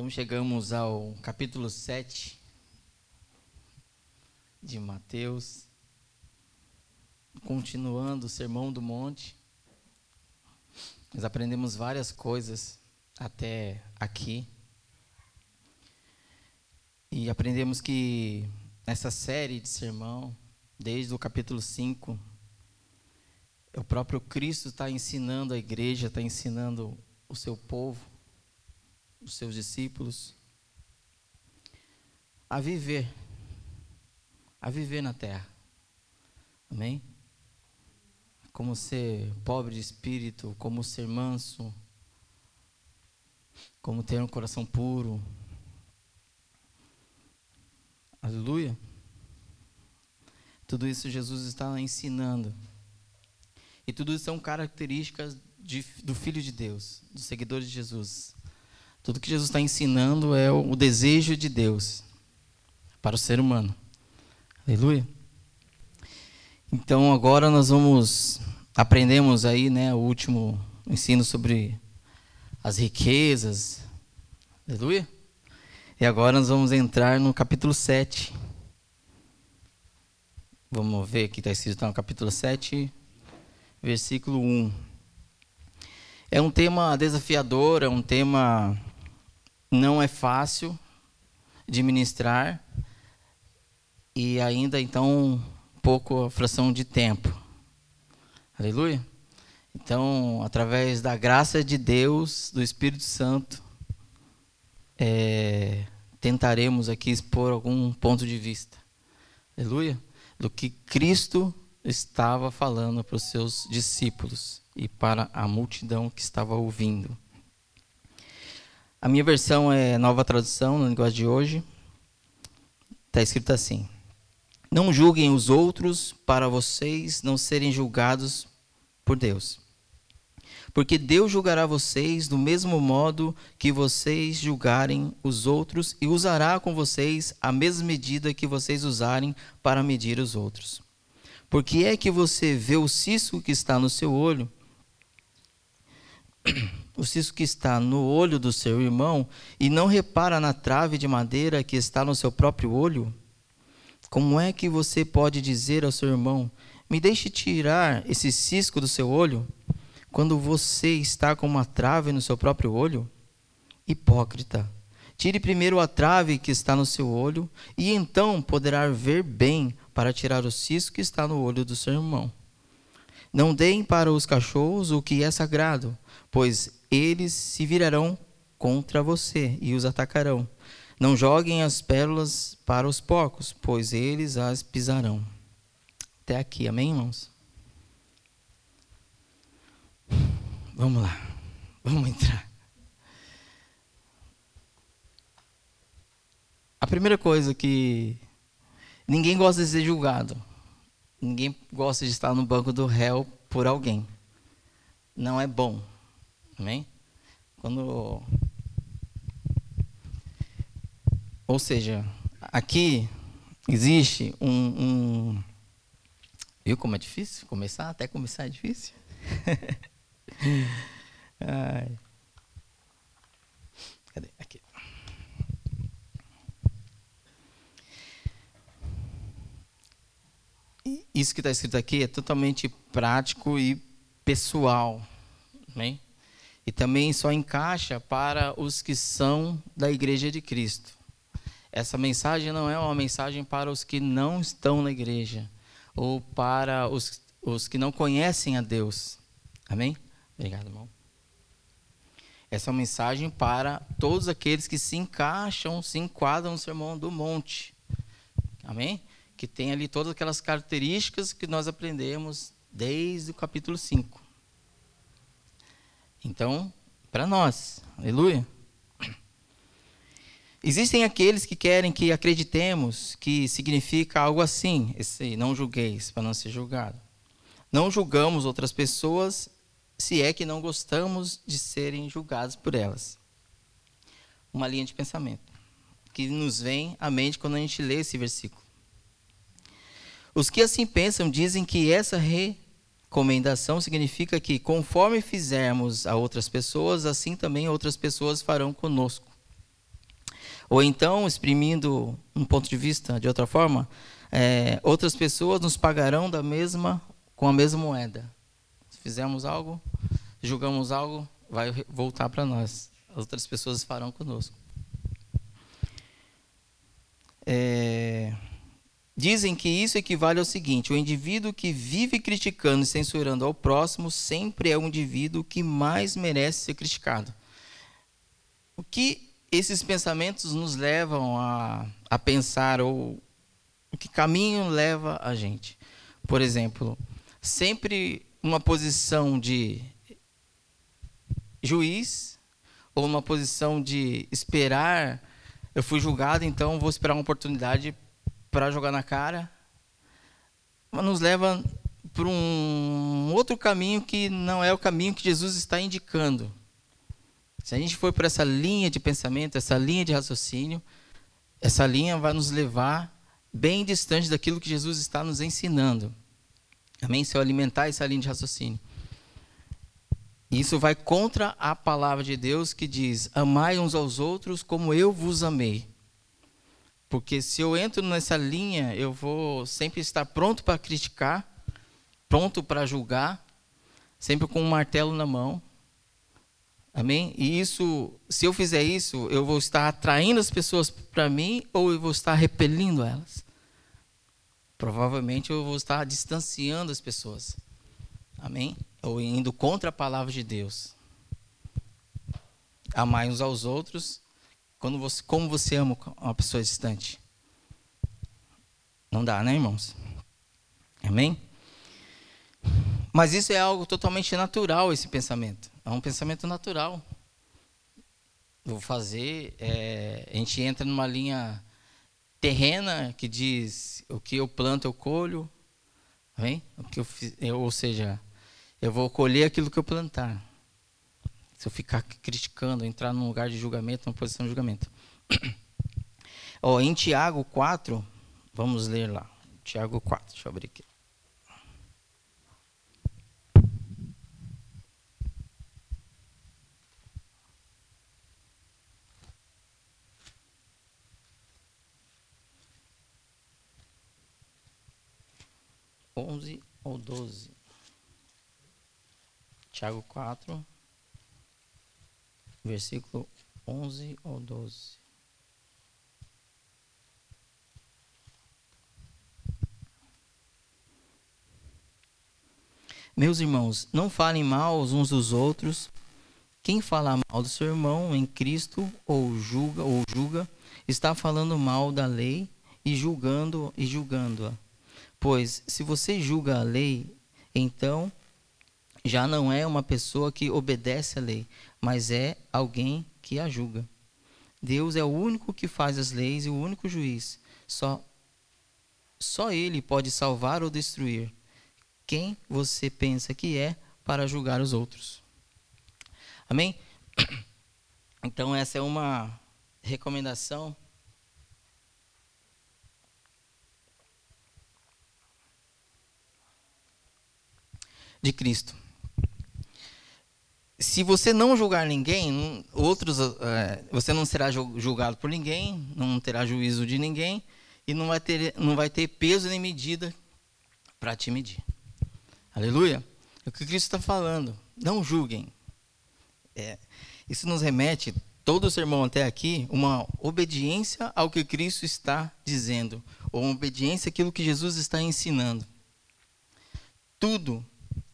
Então chegamos ao capítulo 7 de Mateus, continuando o Sermão do Monte. Nós aprendemos várias coisas até aqui. E aprendemos que nessa série de sermão, desde o capítulo 5, o próprio Cristo está ensinando a igreja, está ensinando o seu povo os seus discípulos a viver, a viver na terra. Amém? Como ser pobre de espírito, como ser manso, como ter um coração puro. Aleluia. Tudo isso Jesus está ensinando. E tudo isso são características de, do Filho de Deus, dos seguidores de Jesus. Tudo que Jesus está ensinando é o desejo de Deus para o ser humano. Aleluia. Então agora nós vamos aprendemos aí, né, o último ensino sobre as riquezas. Aleluia. E agora nós vamos entrar no capítulo 7. Vamos ver aqui está escrito no capítulo 7, versículo 1. É um tema desafiador, é um tema não é fácil de ministrar e ainda então pouco fração de tempo. Aleluia. Então, através da graça de Deus, do Espírito Santo, é, tentaremos aqui expor algum ponto de vista. Aleluia. Do que Cristo estava falando para os seus discípulos e para a multidão que estava ouvindo. A minha versão é nova tradução, no linguagem de hoje. Está escrito assim: Não julguem os outros para vocês não serem julgados por Deus. Porque Deus julgará vocês do mesmo modo que vocês julgarem os outros e usará com vocês a mesma medida que vocês usarem para medir os outros. Porque é que você vê o cisco que está no seu olho o cisco que está no olho do seu irmão e não repara na trave de madeira que está no seu próprio olho? Como é que você pode dizer ao seu irmão: Me deixe tirar esse cisco do seu olho, quando você está com uma trave no seu próprio olho? Hipócrita. Tire primeiro a trave que está no seu olho, e então poderá ver bem para tirar o cisco que está no olho do seu irmão. Não deem para os cachorros o que é sagrado, pois eles se virarão contra você e os atacarão. Não joguem as pérolas para os porcos, pois eles as pisarão. Até aqui, amém, irmãos? Vamos lá, vamos entrar. A primeira coisa que ninguém gosta de ser julgado, ninguém gosta de estar no banco do réu por alguém. Não é bom. Amém? Quando. Ou seja, aqui existe um, um. Viu como é difícil? Começar, até começar é difícil. Ai. Cadê? Aqui. Isso que está escrito aqui é totalmente prático e pessoal. Amém? e também só encaixa para os que são da Igreja de Cristo. Essa mensagem não é uma mensagem para os que não estão na igreja ou para os, os que não conhecem a Deus. Amém? Obrigado, irmão. Essa é uma mensagem para todos aqueles que se encaixam, se enquadram no Sermão do Monte. Amém? Que tem ali todas aquelas características que nós aprendemos desde o capítulo 5. Então, para nós, aleluia. Existem aqueles que querem que acreditemos que significa algo assim, esse não julgueis para não ser julgado. Não julgamos outras pessoas se é que não gostamos de serem julgados por elas. Uma linha de pensamento que nos vem à mente quando a gente lê esse versículo. Os que assim pensam dizem que essa re Comendação significa que, conforme fizermos a outras pessoas, assim também outras pessoas farão conosco. Ou então, exprimindo um ponto de vista de outra forma, é, outras pessoas nos pagarão da mesma com a mesma moeda. Se fizermos algo, julgamos algo, vai voltar para nós. Outras pessoas farão conosco. É, dizem que isso equivale ao seguinte: o indivíduo que vive criticando e censurando ao próximo sempre é o indivíduo que mais merece ser criticado. O que esses pensamentos nos levam a, a pensar ou o que caminho leva a gente? Por exemplo, sempre uma posição de juiz ou uma posição de esperar. Eu fui julgado, então vou esperar uma oportunidade para jogar na cara. Mas nos leva para um outro caminho que não é o caminho que Jesus está indicando. Se a gente for por essa linha de pensamento, essa linha de raciocínio, essa linha vai nos levar bem distante daquilo que Jesus está nos ensinando. Amém? Se eu alimentar essa linha de raciocínio. Isso vai contra a palavra de Deus que diz: Amai uns aos outros como eu vos amei. Porque se eu entro nessa linha, eu vou sempre estar pronto para criticar, pronto para julgar, sempre com um martelo na mão. Amém? E isso, se eu fizer isso, eu vou estar atraindo as pessoas para mim ou eu vou estar repelindo elas? Provavelmente eu vou estar distanciando as pessoas. Amém? Ou indo contra a palavra de Deus. Amar uns aos outros quando você, como você ama uma pessoa distante. Não dá, né, irmãos? Amém? Mas isso é algo totalmente natural, esse pensamento. É um pensamento natural. Vou fazer. É, a gente entra numa linha terrena que diz o que eu planto eu colho, amém? O que eu, eu, ou seja, eu vou colher aquilo que eu plantar. Se eu ficar criticando, entrar num lugar de julgamento, numa posição de julgamento. oh, em Tiago 4, vamos ler lá. Tiago 4, deixa eu abrir aqui. 11 ou 12. Tiago 4, versículo 11 ou 12. Meus irmãos, não falem mal uns dos outros. Quem fala mal do seu irmão em Cristo ou julga ou julga está falando mal da lei e julgando e julgando-a. Pois se você julga a lei, então já não é uma pessoa que obedece à lei, mas é alguém que a julga. Deus é o único que faz as leis e o único juiz. Só só ele pode salvar ou destruir. Quem você pensa que é para julgar os outros? Amém? Então essa é uma recomendação de Cristo. Se você não julgar ninguém, outros, é, você não será julgado por ninguém, não terá juízo de ninguém e não vai ter, não vai ter peso nem medida para te medir. Aleluia? É o que Cristo está falando. Não julguem. É, isso nos remete, todo o sermão até aqui, uma obediência ao que Cristo está dizendo, ou uma obediência àquilo que Jesus está ensinando. Tudo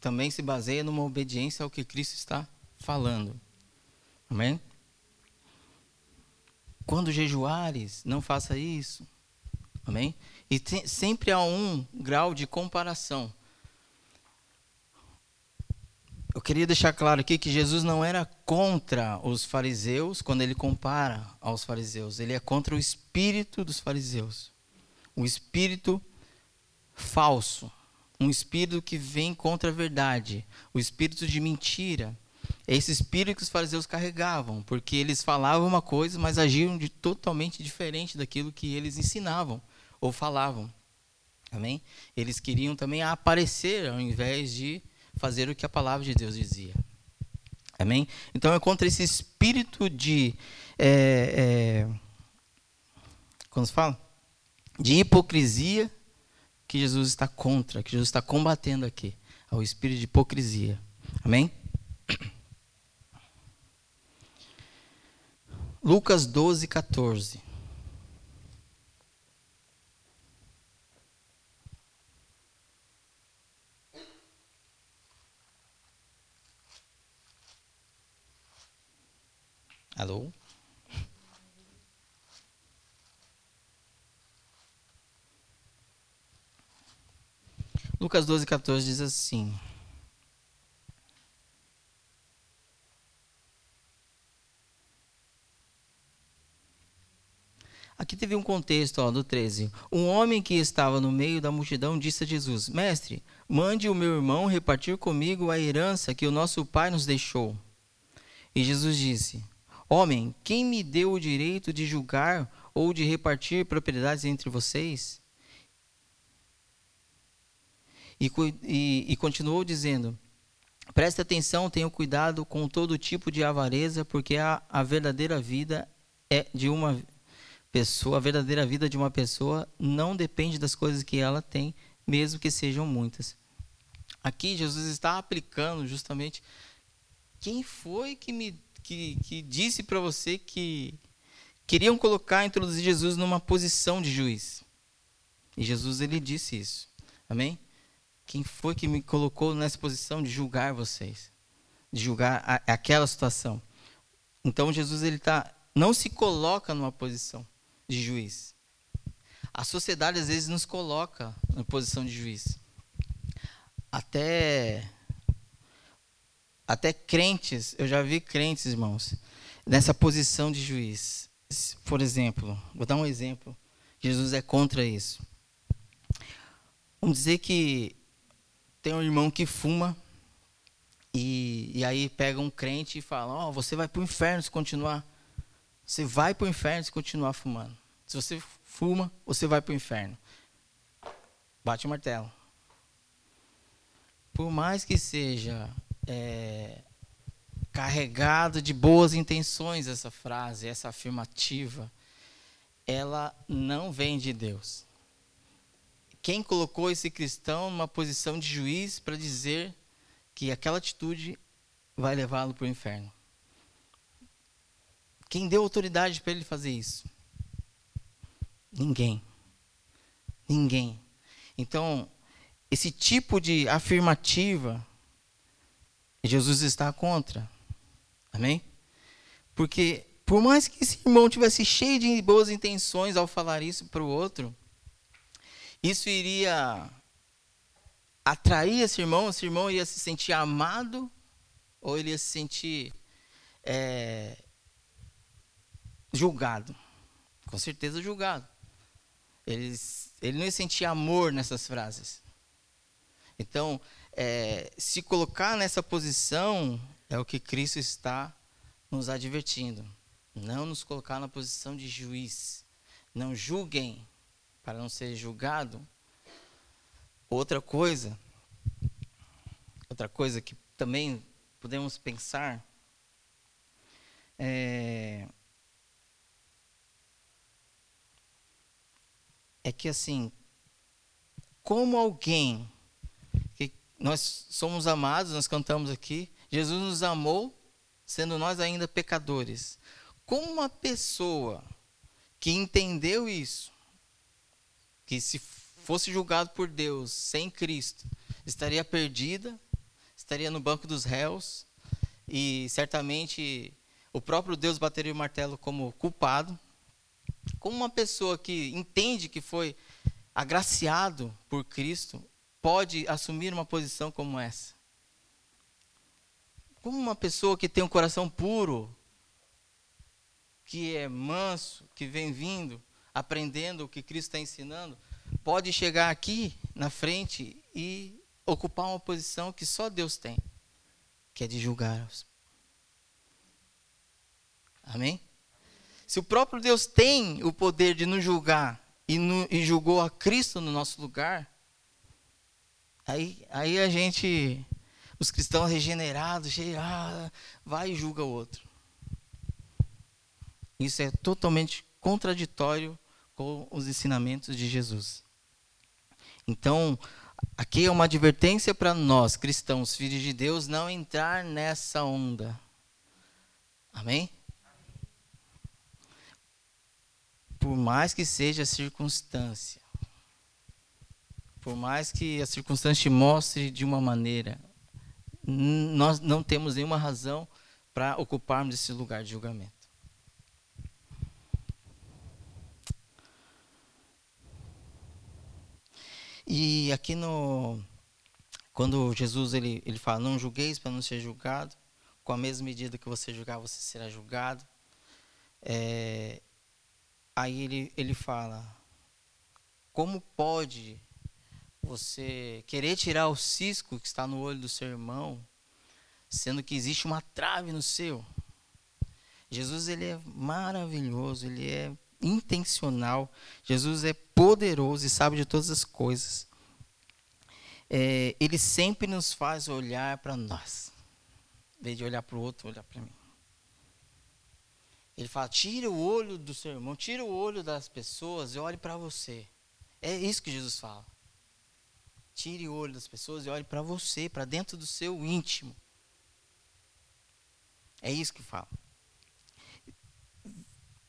também se baseia numa obediência ao que Cristo está falando. Amém? Quando jejuares, não faça isso. Amém? E sempre há um grau de comparação. Eu queria deixar claro aqui que Jesus não era contra os fariseus quando ele compara aos fariseus. Ele é contra o espírito dos fariseus. O espírito falso um espírito que vem contra a verdade, o espírito de mentira. É esse espírito que os fariseus carregavam, porque eles falavam uma coisa, mas agiam de totalmente diferente daquilo que eles ensinavam ou falavam. Amém? Eles queriam também aparecer ao invés de fazer o que a palavra de Deus dizia. Amém? Então é contra esse espírito de é, é, quando fala de hipocrisia que Jesus está contra, que Jesus está combatendo aqui, ao espírito de hipocrisia. Amém? Lucas 12, 14. Alô? Lucas 12, 14 diz assim. Aqui teve um contexto ó, do 13. Um homem que estava no meio da multidão disse a Jesus: Mestre, mande o meu irmão repartir comigo a herança que o nosso pai nos deixou. E Jesus disse: Homem, quem me deu o direito de julgar ou de repartir propriedades entre vocês? E, e, e continuou dizendo: Preste atenção, tenha cuidado com todo tipo de avareza, porque a, a verdadeira vida é de uma pessoa, a verdadeira vida de uma pessoa não depende das coisas que ela tem, mesmo que sejam muitas. Aqui Jesus está aplicando justamente quem foi que me que, que disse para você que queriam colocar, introduzir Jesus numa posição de juiz. E Jesus ele disse isso. Amém? Quem foi que me colocou nessa posição de julgar vocês? De julgar a, aquela situação. Então Jesus ele tá, não se coloca numa posição de juiz. A sociedade às vezes nos coloca na posição de juiz. Até até crentes, eu já vi crentes, irmãos, nessa posição de juiz. Por exemplo, vou dar um exemplo. Jesus é contra isso. Vamos dizer que tem um irmão que fuma e, e aí pega um crente e fala: Ó, oh, você vai para o inferno se continuar. Você vai para o inferno se continuar fumando. Se você fuma, você vai para o inferno. Bate o martelo. Por mais que seja é, carregado de boas intenções essa frase, essa afirmativa, ela não vem de Deus. Quem colocou esse cristão numa posição de juiz para dizer que aquela atitude vai levá-lo para o inferno? Quem deu autoridade para ele fazer isso? Ninguém. Ninguém. Então, esse tipo de afirmativa Jesus está contra. Amém? Porque por mais que esse irmão tivesse cheio de boas intenções ao falar isso para o outro, isso iria atrair esse irmão, esse irmão ia se sentir amado ou ele ia se sentir é, julgado. Com certeza julgado. Ele, ele não ia sentir amor nessas frases. Então, é, se colocar nessa posição é o que Cristo está nos advertindo. Não nos colocar na posição de juiz. Não julguem para não ser julgado. Outra coisa, outra coisa que também podemos pensar é, é que assim, como alguém nós somos amados, nós cantamos aqui. Jesus nos amou, sendo nós ainda pecadores. Como uma pessoa que entendeu isso, que se fosse julgado por Deus sem Cristo, estaria perdida, estaria no banco dos réus, e certamente o próprio Deus bateria o martelo como culpado. Como uma pessoa que entende que foi agraciado por Cristo, pode assumir uma posição como essa? Como uma pessoa que tem um coração puro, que é manso, que vem vindo, aprendendo o que Cristo está ensinando, pode chegar aqui na frente e ocupar uma posição que só Deus tem, que é de julgar. Amém? Se o próprio Deus tem o poder de nos julgar e, no, e julgou a Cristo no nosso lugar, Aí, aí a gente, os cristãos regenerados, ah, vai e julga o outro. Isso é totalmente contraditório com os ensinamentos de Jesus. Então, aqui é uma advertência para nós, cristãos, filhos de Deus, não entrar nessa onda. Amém? Por mais que seja a circunstância, por mais que a circunstância te mostre de uma maneira, nós não temos nenhuma razão para ocuparmos esse lugar de julgamento. E aqui no quando Jesus ele, ele fala, não julgueis para não ser julgado, com a mesma medida que você julgar, você será julgado. É, aí ele, ele fala, como pode você querer tirar o cisco que está no olho do seu irmão, sendo que existe uma trave no seu? Jesus ele é maravilhoso, ele é intencional. Jesus é poderoso e sabe de todas as coisas. É, ele sempre nos faz olhar para nós, em vez de olhar para o outro, olhar para mim. Ele fala: tira o olho do seu irmão, tira o olho das pessoas e olhe para você. É isso que Jesus fala. Tire o olho das pessoas e olhe para você, para dentro do seu íntimo. É isso que fala.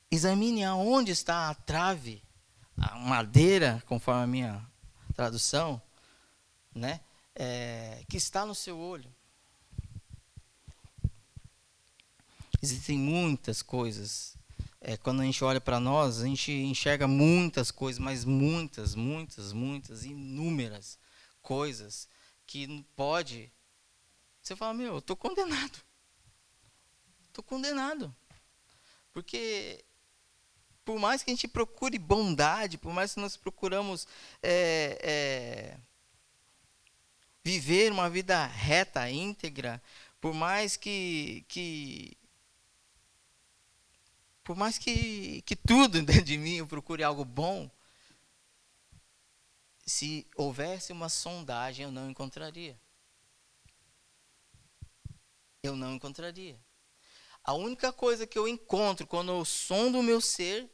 Examine aonde está a trave, a madeira, conforme a minha tradução, né? É, que está no seu olho. Existem muitas coisas. É, quando a gente olha para nós, a gente enxerga muitas coisas, mas muitas, muitas, muitas, inúmeras coisas que pode. Você fala, meu, eu estou condenado. Estou condenado. Porque por mais que a gente procure bondade, por mais que nós procuramos é, é, viver uma vida reta, íntegra, por mais que, que por mais que, que tudo dentro de mim eu procure algo bom, se houvesse uma sondagem, eu não encontraria. Eu não encontraria. A única coisa que eu encontro quando eu sondo o meu ser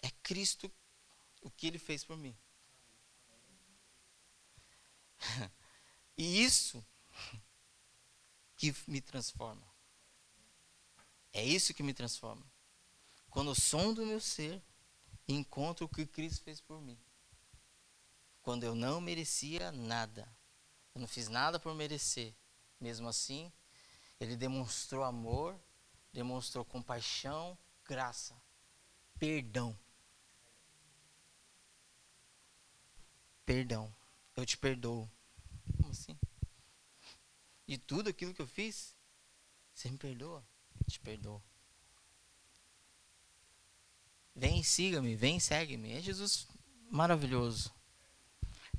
é Cristo, o que ele fez por mim. E isso que me transforma. É isso que me transforma. Quando eu som do meu ser encontro o que Cristo fez por mim. Quando eu não merecia nada. Eu não fiz nada por merecer. Mesmo assim, ele demonstrou amor, demonstrou compaixão, graça, perdão. perdão. Eu te perdoo. Como assim? De tudo aquilo que eu fiz, você me perdoa? Eu te perdoo. Vem siga-me, vem segue-me. É Jesus maravilhoso.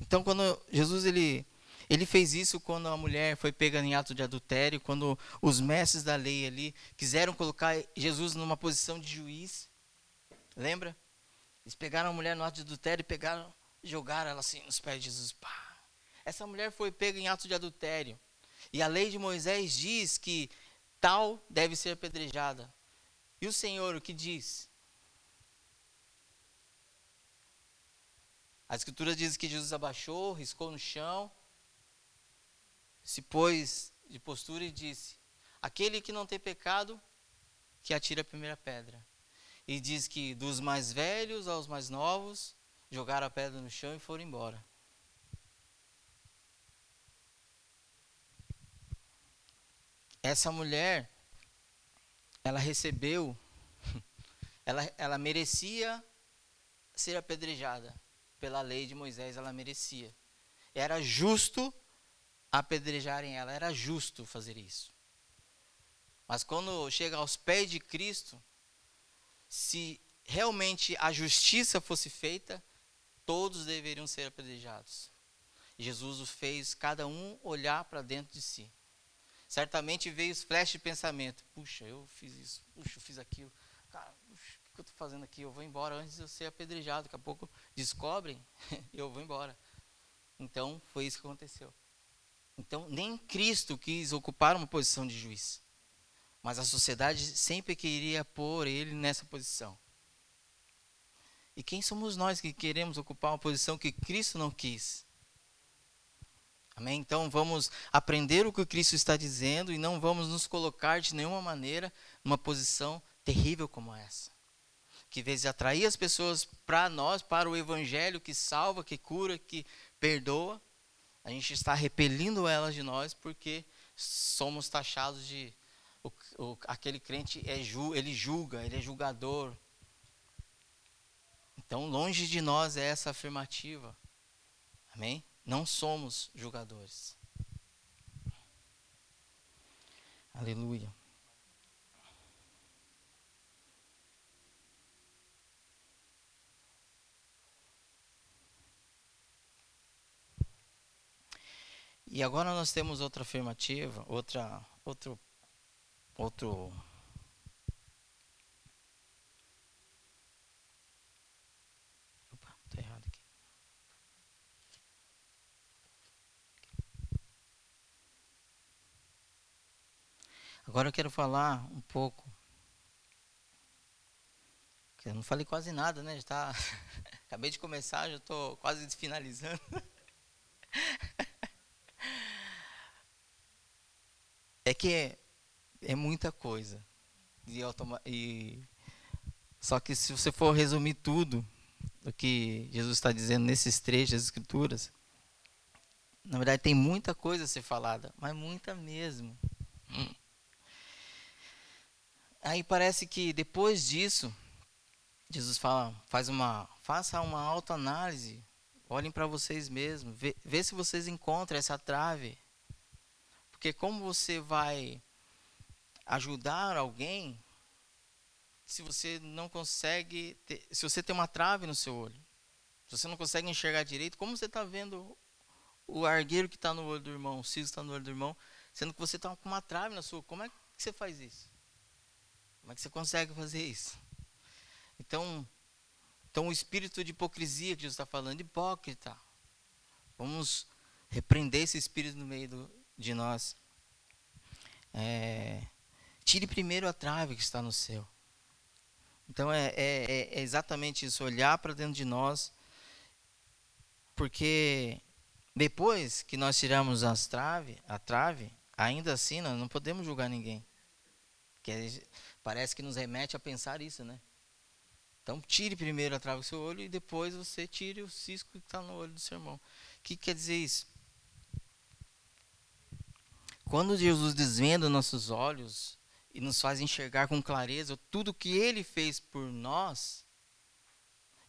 Então, quando Jesus ele, ele fez isso quando a mulher foi pega em ato de adultério, quando os mestres da lei ali quiseram colocar Jesus numa posição de juiz. Lembra? Eles pegaram a mulher no ato de adultério e pegaram jogaram ela assim nos pés de Jesus. Pá. Essa mulher foi pega em ato de adultério. E a lei de Moisés diz que tal deve ser apedrejada. E o Senhor o que diz? A escritura diz que Jesus abaixou, riscou no chão, se pôs de postura e disse: Aquele que não tem pecado, que atire a primeira pedra. E diz que dos mais velhos aos mais novos, jogaram a pedra no chão e foram embora. Essa mulher, ela recebeu, ela, ela merecia ser apedrejada. Pela lei de Moisés, ela merecia. Era justo apedrejarem ela, era justo fazer isso. Mas quando chega aos pés de Cristo, se realmente a justiça fosse feita, todos deveriam ser apedrejados. Jesus o fez cada um olhar para dentro de si. Certamente veio os flashes de pensamento. Puxa, eu fiz isso. Puxa, eu fiz aquilo. Cara, puxa, o que eu estou fazendo aqui? Eu vou embora antes de eu ser apedrejado. Daqui a pouco descobrem, eu vou embora. Então, foi isso que aconteceu. Então, nem Cristo quis ocupar uma posição de juiz. Mas a sociedade sempre queria pôr ele nessa posição. E quem somos nós que queremos ocupar uma posição que Cristo não quis? Amém? Então vamos aprender o que Cristo está dizendo e não vamos nos colocar de nenhuma maneira numa posição terrível como essa. Que vez de atrair as pessoas para nós, para o evangelho que salva, que cura, que perdoa, a gente está repelindo elas de nós porque somos taxados de o, o, aquele crente é ele julga, ele é julgador. Então longe de nós é essa afirmativa. Amém? Não somos julgadores. Aleluia. E agora nós temos outra afirmativa, outra, outro, outro Agora eu quero falar um pouco. Eu não falei quase nada, né? Já tá... Acabei de começar, já estou quase finalizando. é que é, é muita coisa. E, automa... e só que se você for resumir tudo o que Jesus está dizendo nesses trechos das Escrituras, na verdade tem muita coisa a ser falada, mas muita mesmo. Hum. Aí parece que depois disso, Jesus fala, faz uma, faça uma autoanálise, olhem para vocês mesmos, vê, vê se vocês encontram essa trave. Porque como você vai ajudar alguém se você não consegue, ter, se você tem uma trave no seu olho, se você não consegue enxergar direito, como você está vendo o argueiro que está no olho do irmão, o siso está no olho do irmão, sendo que você está com uma trave na sua, como é que você faz isso? Como é que você consegue fazer isso? Então, então o espírito de hipocrisia que Jesus está falando, hipócrita. Vamos repreender esse espírito no meio do, de nós. É, tire primeiro a trave que está no céu. Então é, é, é exatamente isso, olhar para dentro de nós, porque depois que nós tiramos as trave, a trave, ainda assim nós não podemos julgar ninguém. Porque Parece que nos remete a pensar isso, né? Então, tire primeiro a trava do seu olho e depois você tire o cisco que está no olho do seu irmão. O que quer dizer isso? Quando Jesus desvenda nossos olhos e nos faz enxergar com clareza tudo que Ele fez por nós,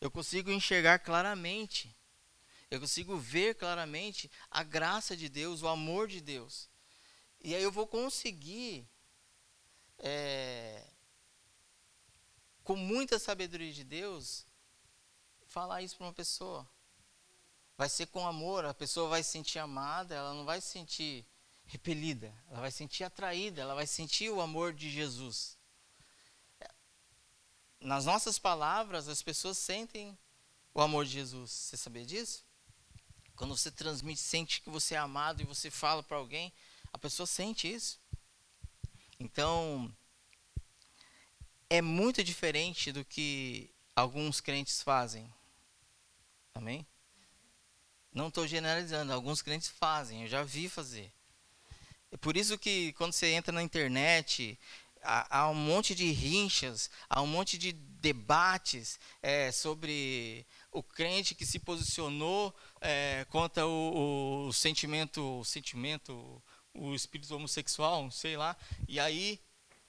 eu consigo enxergar claramente. Eu consigo ver claramente a graça de Deus, o amor de Deus. E aí eu vou conseguir é, com muita sabedoria de Deus, falar isso para uma pessoa. Vai ser com amor, a pessoa vai se sentir amada, ela não vai se sentir repelida, ela vai se sentir atraída, ela vai sentir o amor de Jesus. Nas nossas palavras, as pessoas sentem o amor de Jesus. Você sabia disso? Quando você transmite, sente que você é amado e você fala para alguém, a pessoa sente isso. Então, é muito diferente do que alguns crentes fazem. Amém? Não estou generalizando, alguns crentes fazem, eu já vi fazer. É por isso que quando você entra na internet, há, há um monte de rinchas, há um monte de debates é, sobre o crente que se posicionou é, contra o, o sentimento, o sentimento o espírito homossexual, sei lá, e aí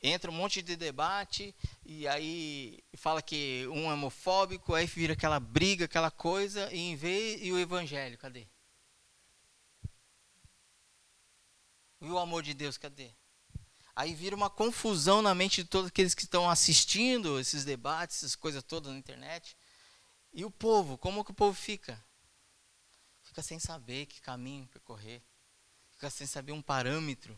entra um monte de debate e aí fala que um é homofóbico, aí vira aquela briga, aquela coisa, e em vez e o evangelho, cadê? E o amor de Deus, cadê? Aí vira uma confusão na mente de todos aqueles que estão assistindo esses debates, essas coisas todas na internet. E o povo, como que o povo fica? Fica sem saber que caminho percorrer fica sem saber um parâmetro.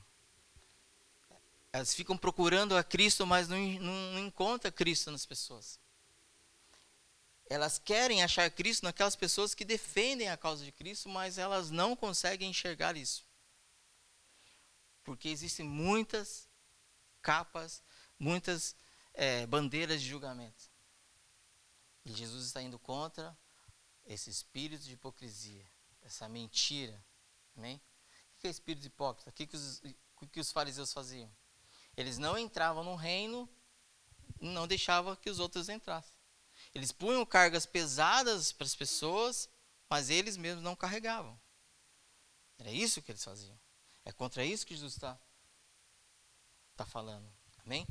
Elas ficam procurando a Cristo, mas não, não, encontram Cristo nas pessoas. Elas querem achar Cristo naquelas pessoas que defendem a causa de Cristo, mas elas não conseguem enxergar isso. Porque existem muitas capas, muitas é, bandeiras de julgamento. E Jesus está indo contra esse espírito de hipocrisia, essa mentira. Amém? Que é espírito hipócrita? O que, que, os, que os fariseus faziam? Eles não entravam no reino, não deixavam que os outros entrassem. Eles punham cargas pesadas para as pessoas, mas eles mesmos não carregavam. Era isso que eles faziam. É contra isso que Jesus está tá falando. Amém?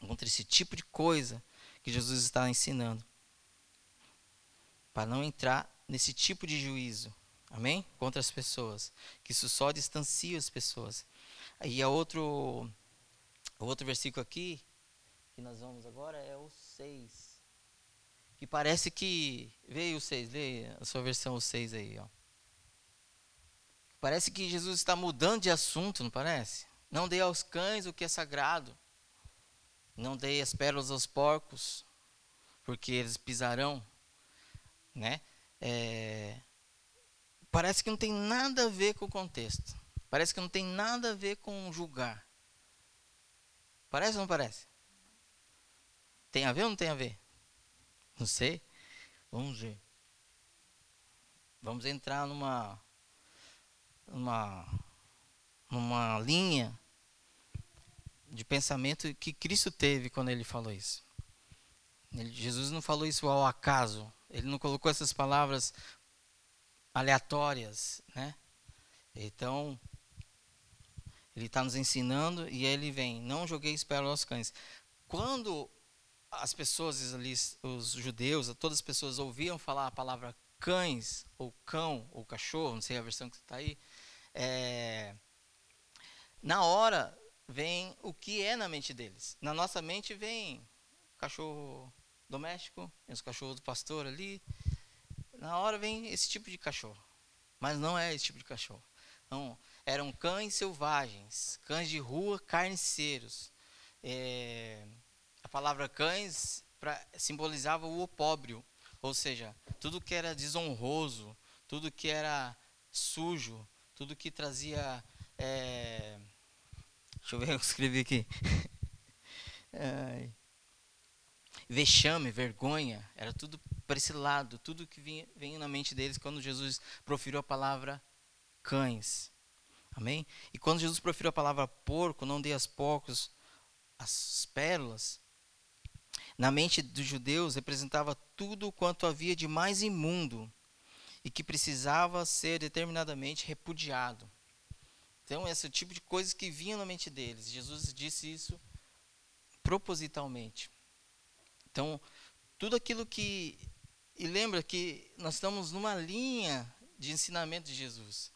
Contra esse tipo de coisa que Jesus está ensinando. Para não entrar nesse tipo de juízo. Amém? Contra as pessoas. Que isso só distancia as pessoas. Aí a outro, o outro versículo aqui, que nós vamos agora, é o 6. Que parece que. Veio o 6, leia a sua versão o 6 aí, ó. Parece que Jesus está mudando de assunto, não parece? Não dê aos cães o que é sagrado. Não dê as pérolas aos porcos, porque eles pisarão, né? É, parece que não tem nada a ver com o contexto. Parece que não tem nada a ver com julgar. Parece ou não parece? Tem a ver ou não tem a ver? Não sei. Vamos ver. Vamos entrar numa uma, uma linha de pensamento que Cristo teve quando ele falou isso. Ele, Jesus não falou isso ao acaso. Ele não colocou essas palavras aleatórias, né? Então, ele está nos ensinando e ele vem, não joguei pérolas aos cães. Quando as pessoas ali, os judeus, todas as pessoas ouviam falar a palavra cães, ou cão, ou cachorro, não sei a versão que está aí, é, na hora vem o que é na mente deles. Na nossa mente vem cachorro doméstico, os cachorros do pastor ali. Na hora vem esse tipo de cachorro. Mas não é esse tipo de cachorro. Não, eram cães selvagens, cães de rua, carniceiros. É, a palavra cães pra, simbolizava o opróbrio, ou seja, tudo que era desonroso, tudo que era sujo, tudo que trazia. É, deixa eu ver, eu escrevi aqui. vexame, vergonha, era tudo para esse lado, tudo que vinha, vinha na mente deles quando Jesus proferiu a palavra cães. Amém? E quando Jesus proferiu a palavra porco, não dei aos porcos as pérolas, na mente dos judeus representava tudo quanto havia de mais imundo e que precisava ser determinadamente repudiado. Então, esse tipo de coisas que vinham na mente deles. Jesus disse isso propositalmente. Então, tudo aquilo que. E lembra que nós estamos numa linha de ensinamento de Jesus.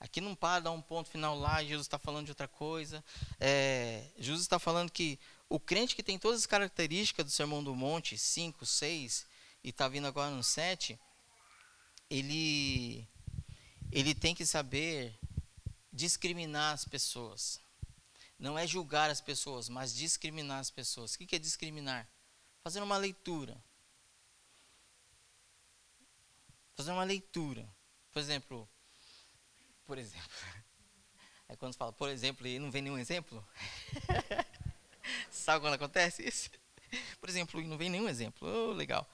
Aqui não para, dá um ponto final lá, Jesus está falando de outra coisa. É, Jesus está falando que o crente que tem todas as características do Sermão do Monte, 5, 6, e está vindo agora no 7, ele, ele tem que saber discriminar as pessoas. Não é julgar as pessoas, mas discriminar as pessoas. O que é discriminar? Fazer uma leitura. Fazer uma leitura. Por exemplo, por exemplo. É quando fala, por exemplo, e não vem nenhum exemplo. Sabe quando acontece isso? Por exemplo, e não vem nenhum exemplo. Oh, legal.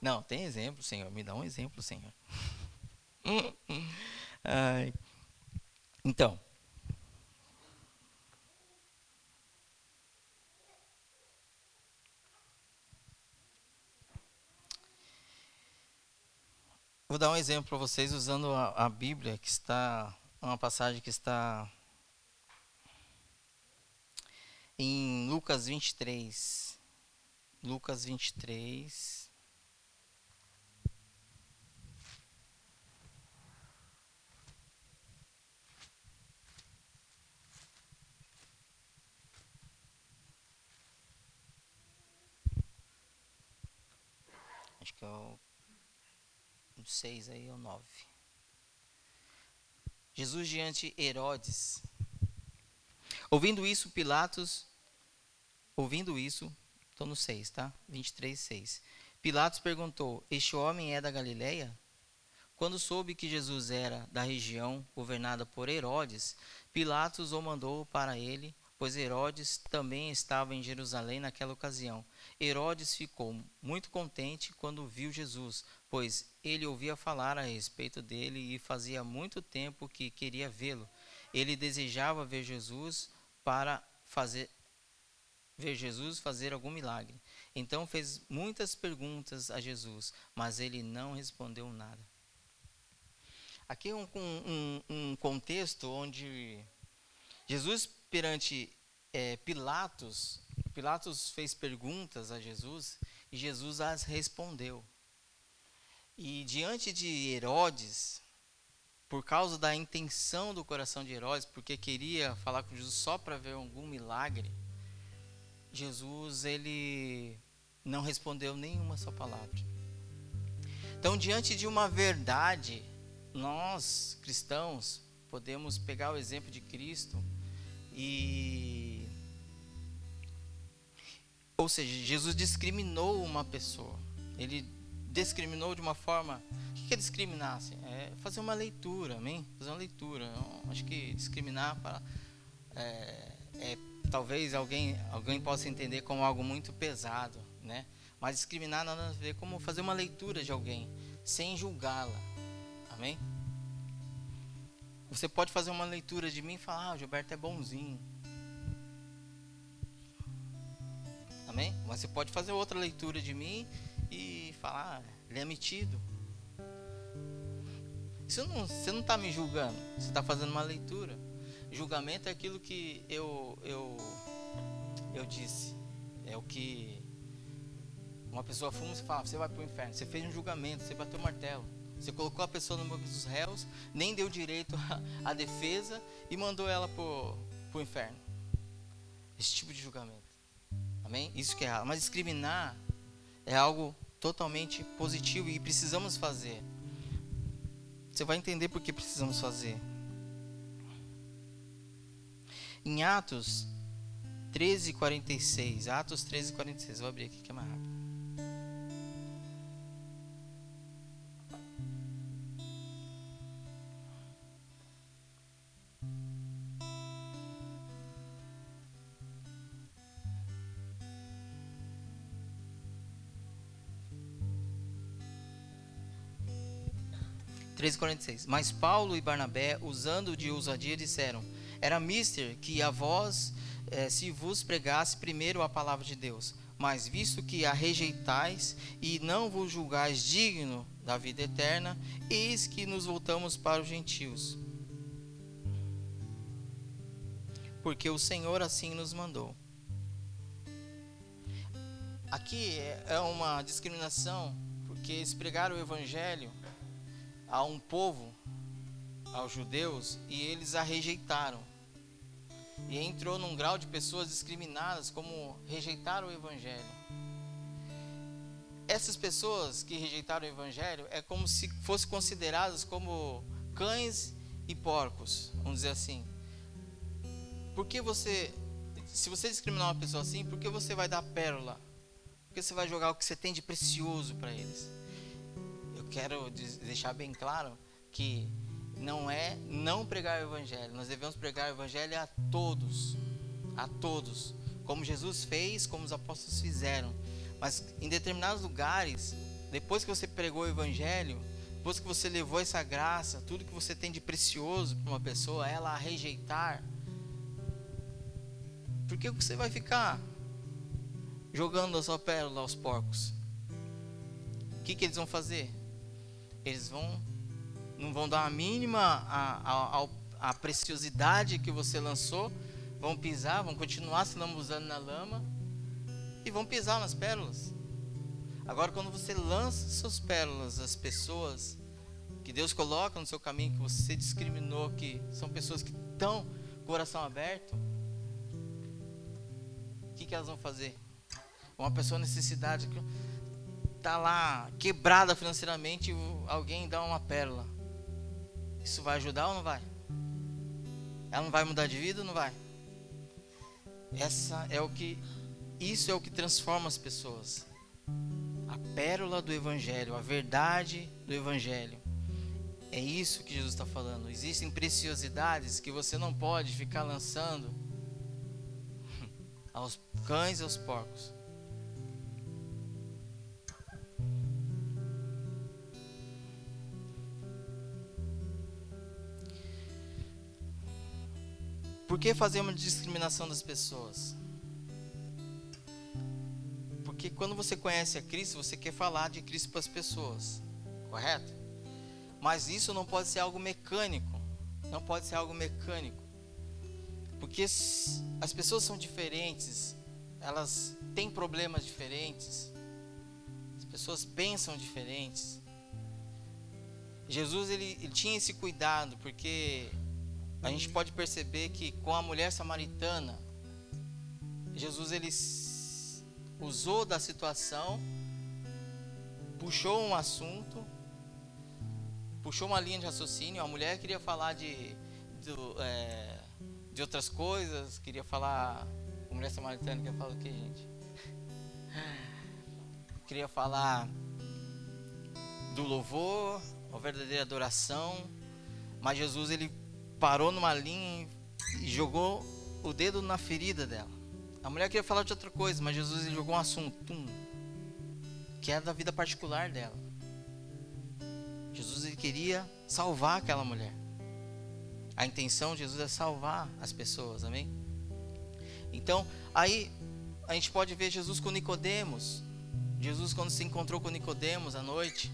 Não, tem exemplo, Senhor. Me dá um exemplo, Senhor. Ai. Então. Vou dar um exemplo para vocês usando a, a Bíblia, que está uma passagem que está em Lucas 23. Lucas 23. Acho que é o 6 aí, é o 9. Jesus diante Herodes. Ouvindo isso, Pilatos, ouvindo isso, estou no 6, tá? 23, 6. Pilatos perguntou: Este homem é da Galileia? Quando soube que Jesus era da região governada por Herodes, Pilatos o mandou para ele pois Herodes também estava em Jerusalém naquela ocasião. Herodes ficou muito contente quando viu Jesus, pois ele ouvia falar a respeito dele e fazia muito tempo que queria vê-lo. Ele desejava ver Jesus para fazer ver Jesus fazer algum milagre. Então fez muitas perguntas a Jesus, mas ele não respondeu nada. Aqui é um, um, um contexto onde Jesus perante é, Pilatos, Pilatos fez perguntas a Jesus e Jesus as respondeu. E diante de Herodes, por causa da intenção do coração de Herodes, porque queria falar com Jesus só para ver algum milagre, Jesus ele não respondeu nenhuma só palavra. Então, diante de uma verdade, nós cristãos podemos pegar o exemplo de Cristo e ou seja, Jesus discriminou uma pessoa. Ele discriminou de uma forma. O que é discriminar? Assim? É fazer uma leitura, amém? Fazer uma leitura. Eu acho que discriminar para, é, é, talvez alguém, alguém possa entender como algo muito pesado, né? Mas discriminar nada a ver como fazer uma leitura de alguém sem julgá-la, amém? Você pode fazer uma leitura de mim e falar: ah, o Gilberto é bonzinho. Amém? Mas você pode fazer outra leitura de mim e falar: ah, ele é metido. Isso não, você não está me julgando, você está fazendo uma leitura. Julgamento é aquilo que eu, eu, eu disse. É o que uma pessoa fuma e fala: você vai para o inferno. Você fez um julgamento, você bateu o martelo. Você colocou a pessoa no banco dos réus, nem deu direito à defesa e mandou ela para o inferno. Esse tipo de julgamento. Amém? Isso que é errado. Mas discriminar é algo totalmente positivo e precisamos fazer. Você vai entender por que precisamos fazer. Em Atos 13, 46. Atos 13, 46. Vou abrir aqui que é mais rápido. 13:46. Mas Paulo e Barnabé, usando de ousadia, disseram: Era mister que a vós eh, se vos pregasse primeiro a palavra de Deus. Mas visto que a rejeitais e não vos julgais digno da vida eterna, eis que nos voltamos para os gentios. Porque o Senhor assim nos mandou. Aqui é uma discriminação, porque eles pregaram o evangelho a um povo, aos judeus, e eles a rejeitaram. E entrou num grau de pessoas discriminadas, como rejeitaram o evangelho. Essas pessoas que rejeitaram o evangelho é como se fossem consideradas como cães e porcos, vamos dizer assim. Por que você, se você discriminar uma pessoa assim, por que você vai dar pérola? Por que você vai jogar o que você tem de precioso para eles? Quero deixar bem claro que não é não pregar o evangelho. Nós devemos pregar o evangelho a todos, a todos, como Jesus fez, como os apóstolos fizeram. Mas em determinados lugares, depois que você pregou o evangelho, depois que você levou essa graça, tudo que você tem de precioso para uma pessoa, ela a rejeitar, por que você vai ficar jogando a sua pérola aos porcos? O que, que eles vão fazer? Eles vão não vão dar a mínima a, a, a, preciosidade que você lançou, vão pisar, vão continuar se lambuzando na lama e vão pisar nas pérolas. Agora, quando você lança suas pérolas às pessoas que Deus coloca no seu caminho, que você discriminou, que são pessoas que estão coração aberto, o que, que elas vão fazer? Uma pessoa necessidade está lá quebrada financeiramente alguém dá uma pérola. Isso vai ajudar ou não vai? Ela não vai mudar de vida ou não vai? Essa é o que isso é o que transforma as pessoas. A pérola do evangelho, a verdade do evangelho. É isso que Jesus está falando. Existem preciosidades que você não pode ficar lançando aos cães e aos porcos. Por que fazemos discriminação das pessoas? Porque quando você conhece a Cristo, você quer falar de Cristo para as pessoas, correto? Mas isso não pode ser algo mecânico. Não pode ser algo mecânico. Porque as pessoas são diferentes, elas têm problemas diferentes, as pessoas pensam diferentes. Jesus ele, ele tinha esse cuidado, porque a gente pode perceber que com a mulher samaritana, Jesus ele usou da situação, puxou um assunto, puxou uma linha de raciocínio. A mulher queria falar de, de, é, de outras coisas, queria falar. A mulher samaritana quer falar o que, gente? Queria falar do louvor, a verdadeira adoração, mas Jesus ele parou numa linha e jogou o dedo na ferida dela. A mulher queria falar de outra coisa, mas Jesus jogou um assunto, que era da vida particular dela. Jesus ele queria salvar aquela mulher. A intenção de Jesus é salvar as pessoas, amém? Então, aí a gente pode ver Jesus com Nicodemos. Jesus quando se encontrou com Nicodemos à noite,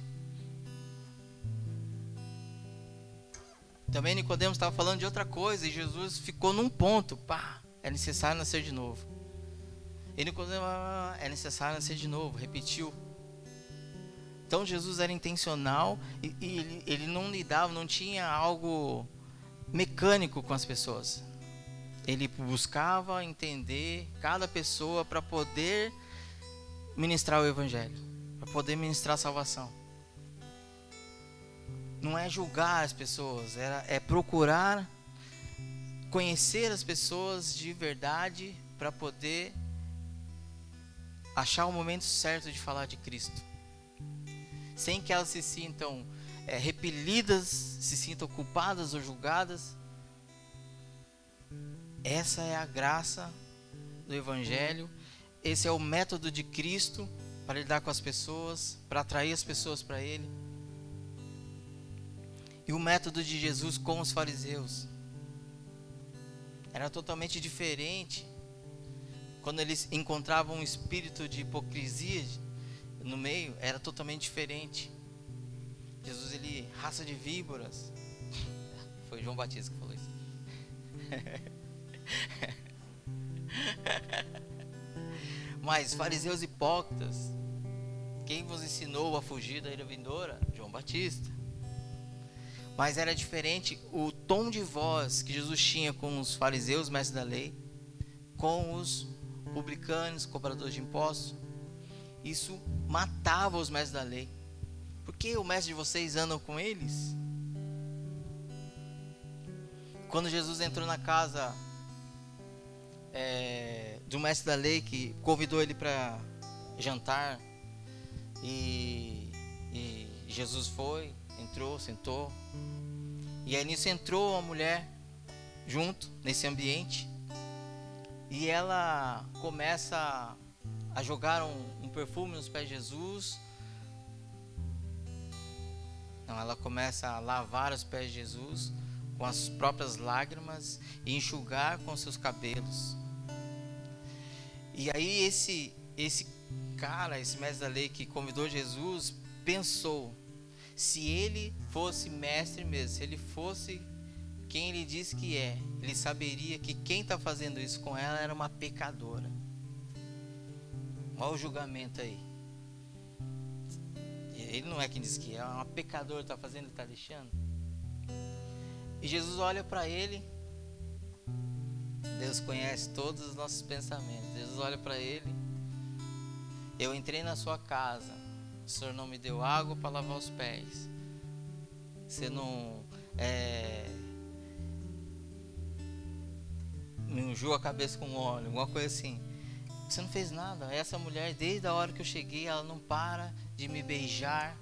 Também Nicodemos estava falando de outra coisa e Jesus ficou num ponto, pá, é necessário nascer de novo. E Nicodemos, ah, é necessário nascer de novo, repetiu. Então Jesus era intencional e, e ele, ele não lidava, não tinha algo mecânico com as pessoas. Ele buscava entender cada pessoa para poder ministrar o evangelho, para poder ministrar a salvação não é julgar as pessoas, é, é procurar conhecer as pessoas de verdade para poder achar o momento certo de falar de Cristo, sem que elas se sintam é, repelidas, se sintam culpadas ou julgadas. Essa é a graça do Evangelho, esse é o método de Cristo para lidar com as pessoas, para atrair as pessoas para Ele e o método de Jesus com os fariseus era totalmente diferente. Quando eles encontravam um espírito de hipocrisia no meio, era totalmente diferente. Jesus, ele, raça de víboras. Foi João Batista que falou isso. Mas, fariseus hipócritas, quem vos ensinou a fugir da ira vindoura? João Batista. Mas era diferente o tom de voz que Jesus tinha com os fariseus, mestres da lei, com os publicanos, cobradores de impostos. Isso matava os mestres da lei. Por que o mestre de vocês andam com eles? Quando Jesus entrou na casa é, do mestre da lei que convidou ele para jantar e, e Jesus foi, entrou, sentou. E aí nisso entrou uma mulher junto nesse ambiente e ela começa a jogar um, um perfume nos pés de Jesus. Não, ela começa a lavar os pés de Jesus com as próprias lágrimas e enxugar com seus cabelos. E aí esse esse cara, esse mestre da lei que convidou Jesus, pensou: se ele fosse mestre mesmo, se ele fosse quem ele diz que é, ele saberia que quem está fazendo isso com ela era uma pecadora. Olha o julgamento aí. Ele não é quem diz que é, é uma pecadora está fazendo, está deixando. E Jesus olha para ele. Deus conhece todos os nossos pensamentos. Jesus olha para ele. Eu entrei na sua casa o Senhor não me deu água para lavar os pés. Você não é, me ungiu a cabeça com óleo, alguma coisa assim. Você não fez nada. Essa mulher, desde a hora que eu cheguei, ela não para de me beijar,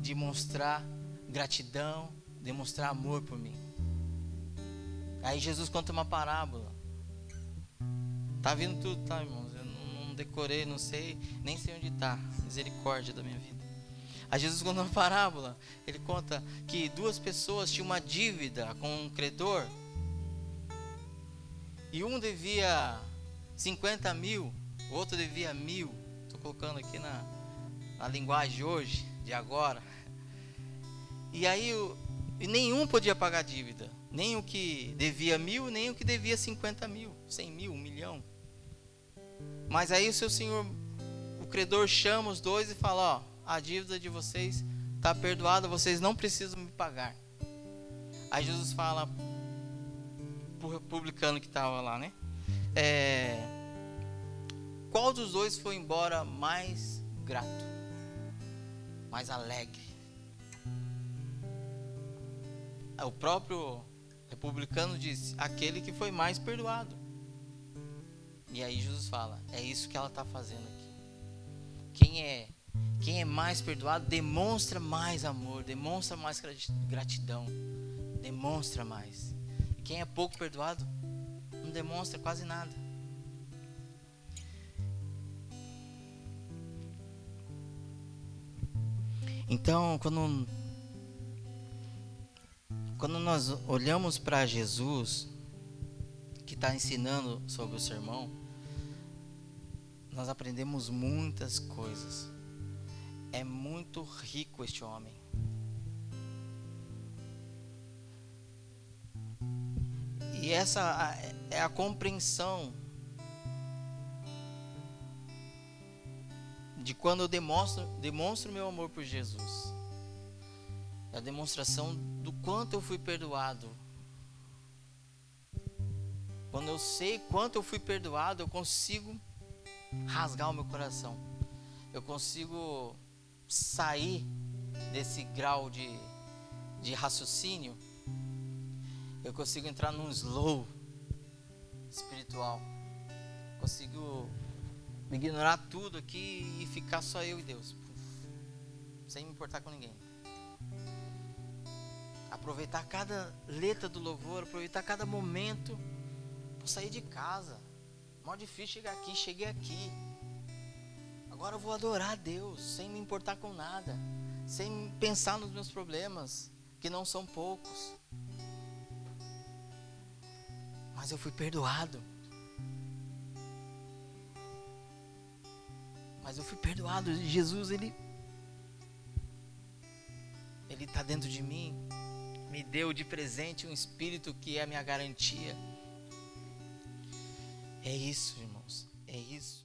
de mostrar gratidão, demonstrar amor por mim. Aí Jesus conta uma parábola. Tá vindo tudo, tá, irmãos? Decorei, não sei, nem sei onde está. Misericórdia da minha vida. A Jesus conta uma parábola. Ele conta que duas pessoas tinham uma dívida com um credor. E um devia 50 mil, o outro devia mil. Estou colocando aqui na, na linguagem hoje, de agora. E aí o, e nenhum podia pagar dívida. Nem o que devia mil, nem o que devia 50 mil, 100 mil, um milhão. Mas aí o seu senhor, o credor chama os dois e fala: Ó, a dívida de vocês está perdoada, vocês não precisam me pagar. Aí Jesus fala para o publicano que estava lá, né? É, qual dos dois foi embora mais grato, mais alegre? O próprio republicano disse: aquele que foi mais perdoado. E aí Jesus fala: é isso que ela está fazendo aqui. Quem é quem é mais perdoado demonstra mais amor, demonstra mais gratidão, demonstra mais. E quem é pouco perdoado não demonstra quase nada. Então, quando quando nós olhamos para Jesus, que está ensinando sobre o sermão, nós aprendemos muitas coisas. É muito rico este homem. E essa é a compreensão de quando eu demonstro, demonstro meu amor por Jesus. É a demonstração do quanto eu fui perdoado. Quando eu sei quanto eu fui perdoado, eu consigo rasgar o meu coração. Eu consigo sair desse grau de, de raciocínio, eu consigo entrar num slow espiritual. Consigo ignorar tudo aqui e ficar só eu e Deus. sem me importar com ninguém. Aproveitar cada letra do louvor, aproveitar cada momento. Vou sair de casa. Mó difícil chegar aqui, cheguei aqui. Agora eu vou adorar a Deus, sem me importar com nada, sem pensar nos meus problemas, que não são poucos. Mas eu fui perdoado. Mas eu fui perdoado. Jesus, ele ele está dentro de mim. Me deu de presente um espírito que é a minha garantia. É isso, irmãos. É isso.